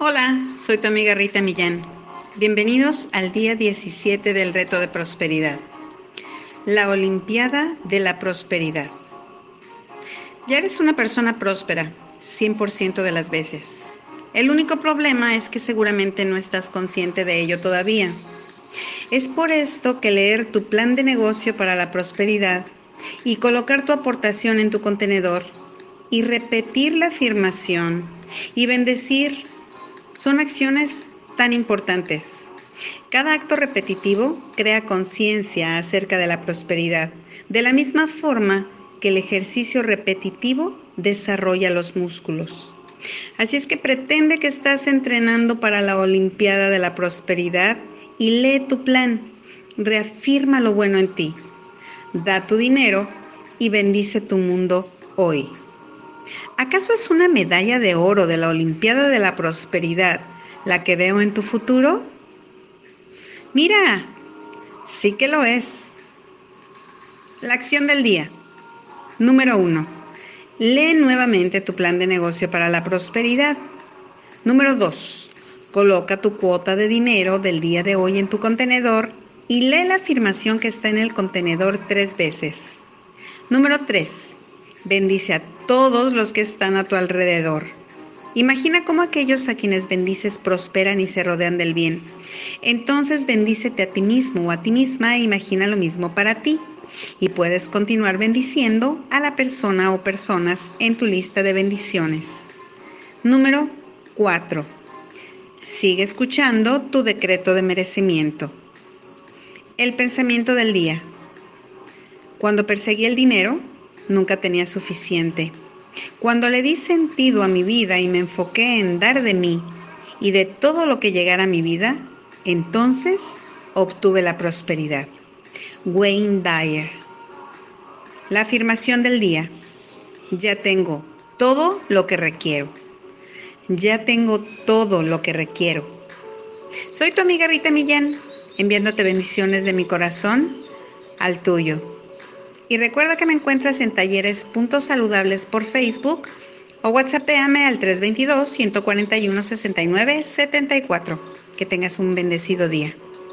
Hola, soy tu amiga Rita Millán. Bienvenidos al día 17 del reto de prosperidad. La Olimpiada de la Prosperidad. Ya eres una persona próspera, 100% de las veces. El único problema es que seguramente no estás consciente de ello todavía. Es por esto que leer tu plan de negocio para la prosperidad y colocar tu aportación en tu contenedor y repetir la afirmación y bendecir son acciones tan importantes. Cada acto repetitivo crea conciencia acerca de la prosperidad, de la misma forma que el ejercicio repetitivo desarrolla los músculos. Así es que pretende que estás entrenando para la Olimpiada de la Prosperidad y lee tu plan, reafirma lo bueno en ti, da tu dinero y bendice tu mundo hoy. ¿Acaso es una medalla de oro de la Olimpiada de la Prosperidad la que veo en tu futuro? Mira, sí que lo es. La acción del día. Número uno. Lee nuevamente tu plan de negocio para la prosperidad. Número dos. Coloca tu cuota de dinero del día de hoy en tu contenedor y lee la afirmación que está en el contenedor tres veces. Número tres. Bendice a todos los que están a tu alrededor. Imagina cómo aquellos a quienes bendices prosperan y se rodean del bien. Entonces bendícete a ti mismo o a ti misma e imagina lo mismo para ti. Y puedes continuar bendiciendo a la persona o personas en tu lista de bendiciones. Número 4. Sigue escuchando tu decreto de merecimiento. El pensamiento del día. Cuando perseguí el dinero, nunca tenía suficiente. Cuando le di sentido a mi vida y me enfoqué en dar de mí y de todo lo que llegara a mi vida, entonces obtuve la prosperidad. Wayne Dyer. La afirmación del día. Ya tengo todo lo que requiero. Ya tengo todo lo que requiero. Soy tu amiga Rita Millán, enviándote bendiciones de mi corazón al tuyo. Y recuerda que me encuentras en talleres Puntos Saludables por Facebook o WhatsAppéame al 322-141-6974. Que tengas un bendecido día.